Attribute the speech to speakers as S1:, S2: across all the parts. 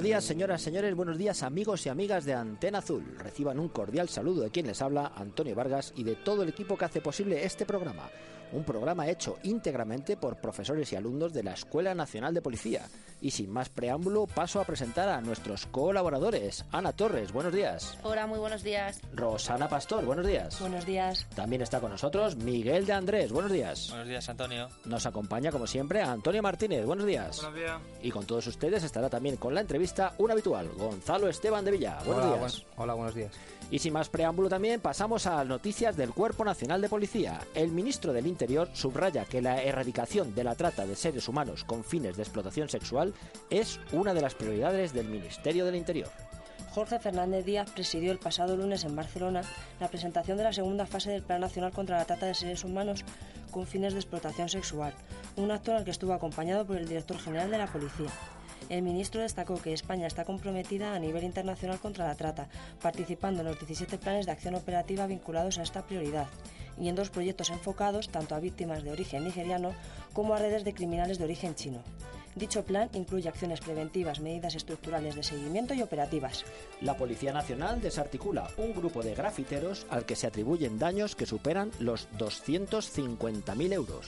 S1: buenos días, señoras, señores, buenos días, amigos y amigas de Antena Azul. Reciban un cordial saludo de quien les habla, Antonio Vargas, y de todo el equipo que hace posible este programa. Un programa hecho íntegramente por profesores y alumnos de la Escuela Nacional de Policía. Y sin más preámbulo, paso a presentar a nuestros colaboradores. Ana Torres, buenos días.
S2: Hola, muy buenos días.
S1: Rosana Pastor, buenos días.
S3: Buenos días.
S1: También está con nosotros Miguel de Andrés, buenos días.
S4: Buenos días, Antonio.
S1: Nos acompaña, como siempre, Antonio Martínez, buenos días.
S5: Buenos días.
S1: Y con todos ustedes estará también con la entrevista un habitual, Gonzalo Esteban de Villa. Buenos
S6: hola,
S1: días.
S6: buen- hola, buenos días.
S1: Y sin más preámbulo también pasamos a noticias del Cuerpo Nacional de Policía. El ministro del Interior subraya que la erradicación de la trata de seres humanos con fines de explotación sexual es una de las prioridades del Ministerio del Interior.
S3: Jorge Fernández Díaz presidió el pasado lunes en Barcelona la presentación de la segunda fase del Plan Nacional contra la Trata de Seres Humanos con fines de explotación sexual, un acto al que estuvo acompañado por el director general de la Policía. El ministro destacó que España está comprometida a nivel internacional contra la trata, participando en los 17 planes de acción operativa vinculados a esta prioridad y en dos proyectos enfocados tanto a víctimas de origen nigeriano como a redes de criminales de origen chino. Dicho plan incluye acciones preventivas, medidas estructurales de seguimiento y operativas.
S1: La Policía Nacional desarticula un grupo de grafiteros al que se atribuyen daños que superan los 250.000 euros.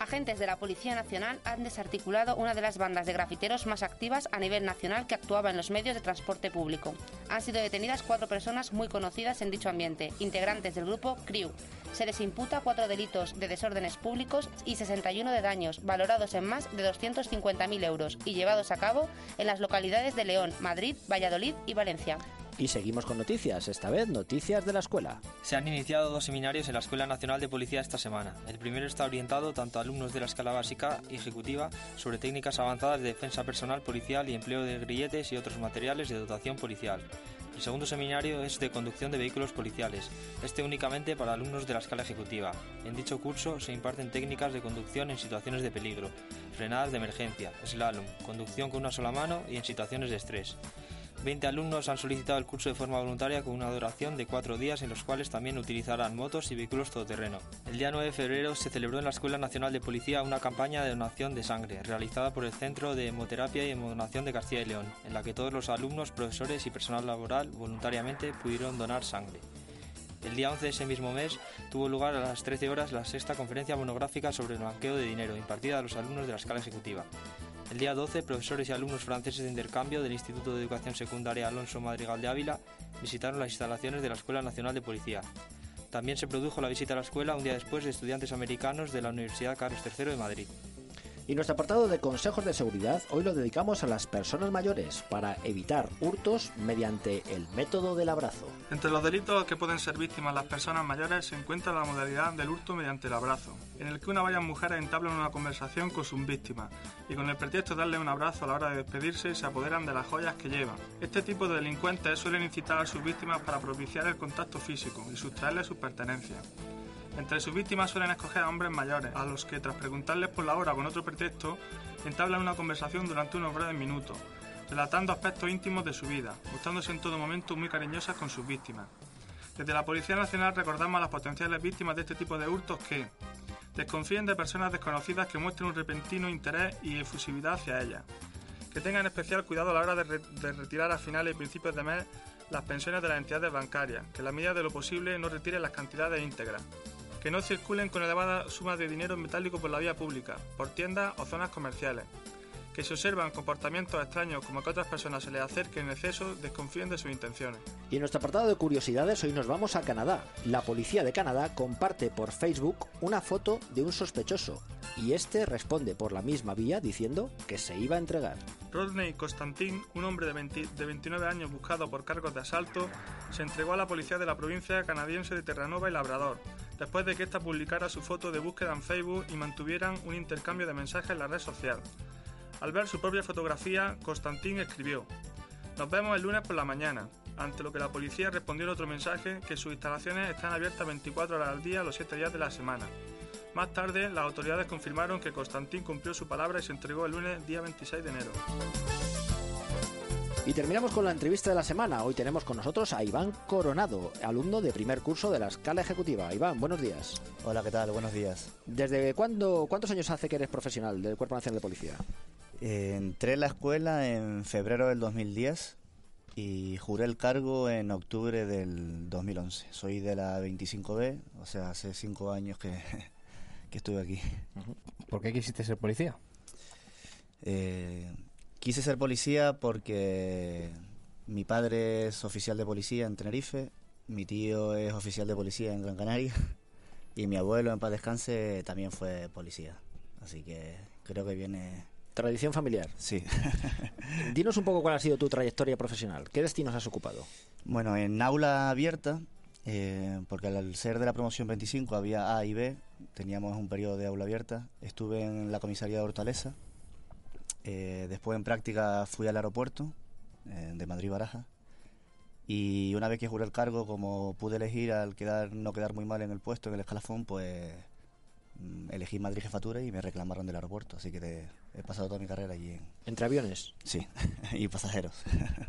S2: Agentes de la Policía Nacional han desarticulado una de las bandas de grafiteros más activas a nivel nacional que actuaba en los medios de transporte público. Han sido detenidas cuatro personas muy conocidas en dicho ambiente, integrantes del grupo CRIU. Se les imputa cuatro delitos de desórdenes públicos y 61 de daños, valorados en más de 250.000 euros y llevados a cabo en las localidades de León, Madrid, Valladolid y Valencia.
S1: Y seguimos con noticias, esta vez noticias de la escuela.
S4: Se han iniciado dos seminarios en la Escuela Nacional de Policía esta semana. El primero está orientado tanto a alumnos de la escala básica y ejecutiva sobre técnicas avanzadas de defensa personal policial y empleo de grilletes y otros materiales de dotación policial. El segundo seminario es de conducción de vehículos policiales, este únicamente para alumnos de la escala ejecutiva. En dicho curso se imparten técnicas de conducción en situaciones de peligro, frenadas de emergencia, slalom, conducción con una sola mano y en situaciones de estrés. 20 alumnos han solicitado el curso de forma voluntaria con una duración de cuatro días en los cuales también utilizarán motos y vehículos todoterreno. El día 9 de febrero se celebró en la Escuela Nacional de Policía una campaña de donación de sangre realizada por el Centro de Hemoterapia y Hemodonación de Castilla y León, en la que todos los alumnos, profesores y personal laboral voluntariamente pudieron donar sangre. El día 11 de ese mismo mes tuvo lugar a las 13 horas la sexta conferencia monográfica sobre el blanqueo de dinero impartida a los alumnos de la escala ejecutiva. El día 12, profesores y alumnos franceses de intercambio del Instituto de Educación Secundaria Alonso Madrigal de Ávila visitaron las instalaciones de la Escuela Nacional de Policía. También se produjo la visita a la escuela un día después de estudiantes americanos de la Universidad Carlos III de Madrid.
S1: Y nuestro apartado de consejos de seguridad hoy lo dedicamos a las personas mayores para evitar hurtos mediante el método del abrazo.
S5: Entre los delitos que pueden ser víctimas las personas mayores se encuentra la modalidad del hurto mediante el abrazo, en el que una varias mujeres entablan una conversación con sus víctimas y con el pretexto de darle un abrazo a la hora de despedirse se apoderan de las joyas que llevan. Este tipo de delincuentes suelen incitar a sus víctimas para propiciar el contacto físico y sustraerles sus pertenencias. Entre sus víctimas suelen escoger a hombres mayores, a los que tras preguntarles por la hora con otro pretexto, entablan una conversación durante unos breves minutos, relatando aspectos íntimos de su vida, mostrándose en todo momento muy cariñosas con sus víctimas. Desde la Policía Nacional recordamos a las potenciales víctimas de este tipo de hurtos que desconfíen de personas desconocidas que muestren un repentino interés y efusividad hacia ellas, que tengan especial cuidado a la hora de, de retirar a finales y principios de mes las pensiones de las entidades bancarias, que en la medida de lo posible no retiren las cantidades íntegras, que no circulen con elevadas sumas de dinero metálico por la vía pública, por tiendas o zonas comerciales, que si observan comportamientos extraños como que otras personas se les acerquen en exceso, desconfíen de sus intenciones.
S1: Y en nuestro apartado de curiosidades hoy nos vamos a Canadá. La policía de Canadá comparte por Facebook una foto de un sospechoso y este responde por la misma vía diciendo que se iba a entregar.
S5: Rodney Constantin, un hombre de, 20 de 29 años buscado por cargos de asalto, se entregó a la policía de la provincia canadiense de Terranova y Labrador, después de que ésta publicara su foto de búsqueda en Facebook y mantuvieran un intercambio de mensajes en la red social. Al ver su propia fotografía, Constantín escribió, Nos vemos el lunes por la mañana, ante lo que la policía respondió en otro mensaje que sus instalaciones están abiertas 24 horas al día los 7 días de la semana. Más tarde, las autoridades confirmaron que Constantín cumplió su palabra y se entregó el lunes día 26 de enero.
S1: Y terminamos con la entrevista de la semana. Hoy tenemos con nosotros a Iván Coronado, alumno de primer curso de la escala ejecutiva. Iván, buenos días.
S6: Hola, ¿qué tal? Buenos días.
S1: ¿Desde cuándo, cuántos años hace que eres profesional del Cuerpo Nacional de Policía?
S6: Eh, entré en la escuela en febrero del 2010 y juré el cargo en octubre del 2011. Soy de la 25B, o sea, hace cinco años que, que estuve aquí.
S7: ¿Por qué quisiste ser policía?
S6: Eh, quise ser policía porque mi padre es oficial de policía en Tenerife, mi tío es oficial de policía en Gran Canaria y mi abuelo en paz descanse también fue policía. Así que creo que viene...
S1: Tradición familiar.
S6: Sí.
S1: Dinos un poco cuál ha sido tu trayectoria profesional. ¿Qué destinos has ocupado?
S6: Bueno, en aula abierta, eh, porque al ser de la promoción 25 había A y B, teníamos un periodo de aula abierta. Estuve en la comisaría de Hortaleza, eh, después en práctica fui al aeropuerto eh, de Madrid-Baraja y una vez que juré el cargo, como pude elegir al quedar no quedar muy mal en el puesto, en el escalafón, pues elegí Madrid Jefatura y me reclamaron del aeropuerto, así que he pasado toda mi carrera allí. En...
S1: ¿Entre aviones?
S6: Sí, y pasajeros.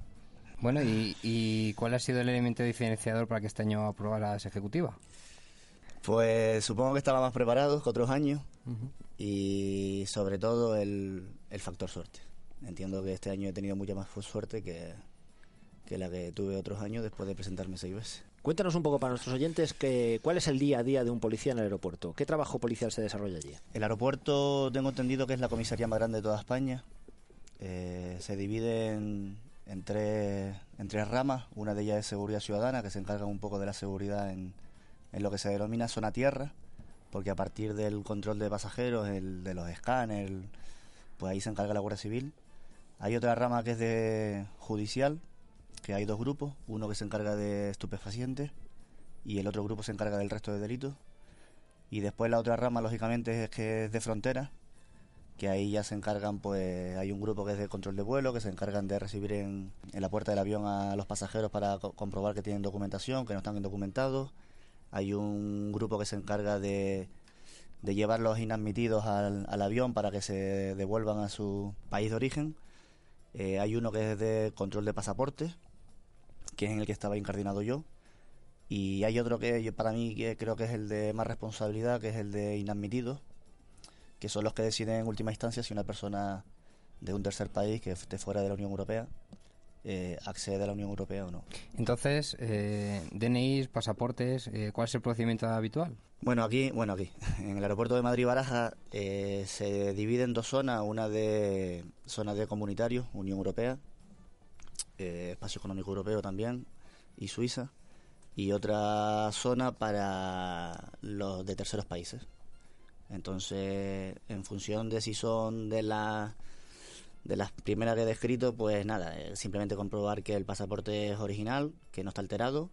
S7: bueno, ¿y, ¿y cuál ha sido el elemento diferenciador para que este año aprobaras ejecutiva?
S6: Pues supongo que estaba más preparado que otros años y sobre todo el, el, factor suerte. Entiendo que este año he tenido mucha más suerte que, que, la que tuve otros años después de presentarme seis veces.
S1: Cuéntanos un poco para nuestros oyentes que, cuál es el día a día de un policía en el aeropuerto. ¿Qué trabajo policial se desarrolla allí?
S6: El aeropuerto tengo entendido que es la comisaría más grande de toda España. Eh, se divide en, en, tres, en tres ramas. Una de ellas es seguridad ciudadana, que se encarga un poco de la seguridad en, en lo que se denomina zona tierra, porque a partir del control de pasajeros, el de los escáneres, pues ahí se encarga la Guardia Civil. Hay otra rama que es de judicial, que hay dos grupos, uno que se encarga de estupefacientes y el otro grupo se encarga del resto de delitos. Y después la otra rama, lógicamente, es que es de frontera, que ahí ya se encargan, pues hay un grupo que es de control de vuelo, que se encargan de recibir en, en la puerta del avión a los pasajeros para co comprobar que tienen documentación, que no están indocumentados hay un grupo que se encarga de, de llevar los inadmitidos al, al, avión para que se devuelvan a su país de origen. Eh, hay uno que es de control de pasaportes, que es en el que estaba incardinado yo. Y hay otro que para mí que creo que es el de más responsabilidad, que es el de inadmitidos, que son los que deciden en última instancia si una persona de un tercer país que esté fuera de la Unión Europea eh, accede a la Unión Europea o no.
S7: Entonces, eh, DNI, pasaportes, eh, ¿cuál es el procedimiento habitual?
S6: Bueno, aquí, bueno, aquí, en el aeropuerto de Madrid-Baraja eh, se divide en dos zonas, una de zona de comunitarios, Unión Europea, eh, Espacio Económico Europeo también, y Suiza, y otra zona para los de terceros países. Entonces, en función de si son de la de las primeras que he descrito, pues nada, eh, simplemente comprobar que el pasaporte es original, que no está alterado,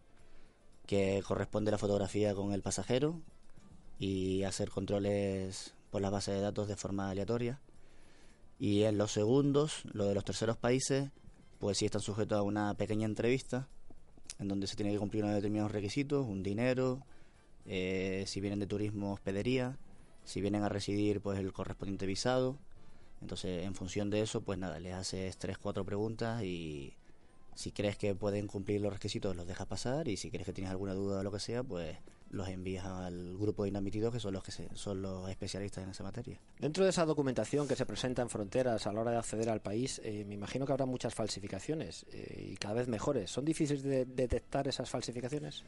S6: que corresponde la fotografía con el pasajero y hacer controles por la base de datos de forma aleatoria. Y en los segundos, lo de los terceros países, pues sí están sujetos a una pequeña entrevista en donde se tiene que cumplir unos determinados requisitos, un dinero, eh, si vienen de turismo, hospedería, si vienen a residir, pues el correspondiente visado. Entonces, en función de eso, pues nada, les haces tres, cuatro preguntas y si crees que pueden cumplir los requisitos, los dejas pasar y si crees que tienes alguna duda o lo que sea, pues los envías al grupo de inadmitidos que son los que se, son los especialistas en esa materia.
S1: Dentro de esa documentación que se presenta en fronteras a la hora de acceder al país, eh, me imagino que habrá muchas falsificaciones eh, y cada vez mejores. ¿Son difíciles de detectar esas falsificaciones?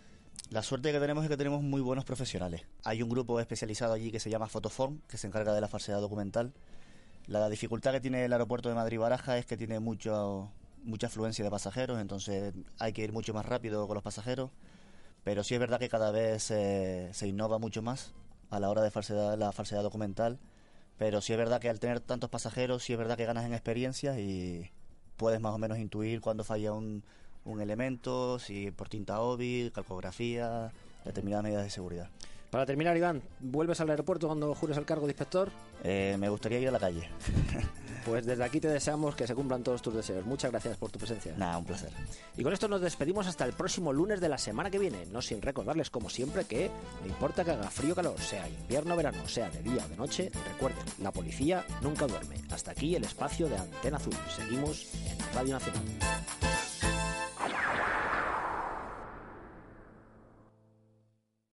S6: La suerte que tenemos es que tenemos muy buenos profesionales. Hay un grupo especializado allí que se llama Fotoform, que se encarga de la falsedad documental la dificultad que tiene el aeropuerto de Madrid-Baraja es que tiene mucho, mucha afluencia de pasajeros, entonces hay que ir mucho más rápido con los pasajeros. Pero sí es verdad que cada vez eh, se innova mucho más a la hora de falsedad, la falsedad documental. Pero sí es verdad que al tener tantos pasajeros, sí es verdad que ganas en experiencia y puedes más o menos intuir cuando falla un, un elemento, si por tinta OBI, calcografía, determinadas medidas de seguridad.
S1: Para terminar, Iván, ¿vuelves al aeropuerto cuando jures el cargo de inspector?
S6: Eh, me gustaría ir a la calle.
S1: Pues desde aquí te deseamos que se cumplan todos tus deseos. Muchas gracias por tu presencia.
S6: Nada, un placer.
S1: Y con esto nos despedimos hasta el próximo lunes de la semana que viene. No sin recordarles, como siempre, que no importa que haga frío o calor, sea invierno o verano, sea de día o de noche, recuerden, la policía nunca duerme. Hasta aquí el espacio de Antena Azul. Seguimos en Radio Nacional.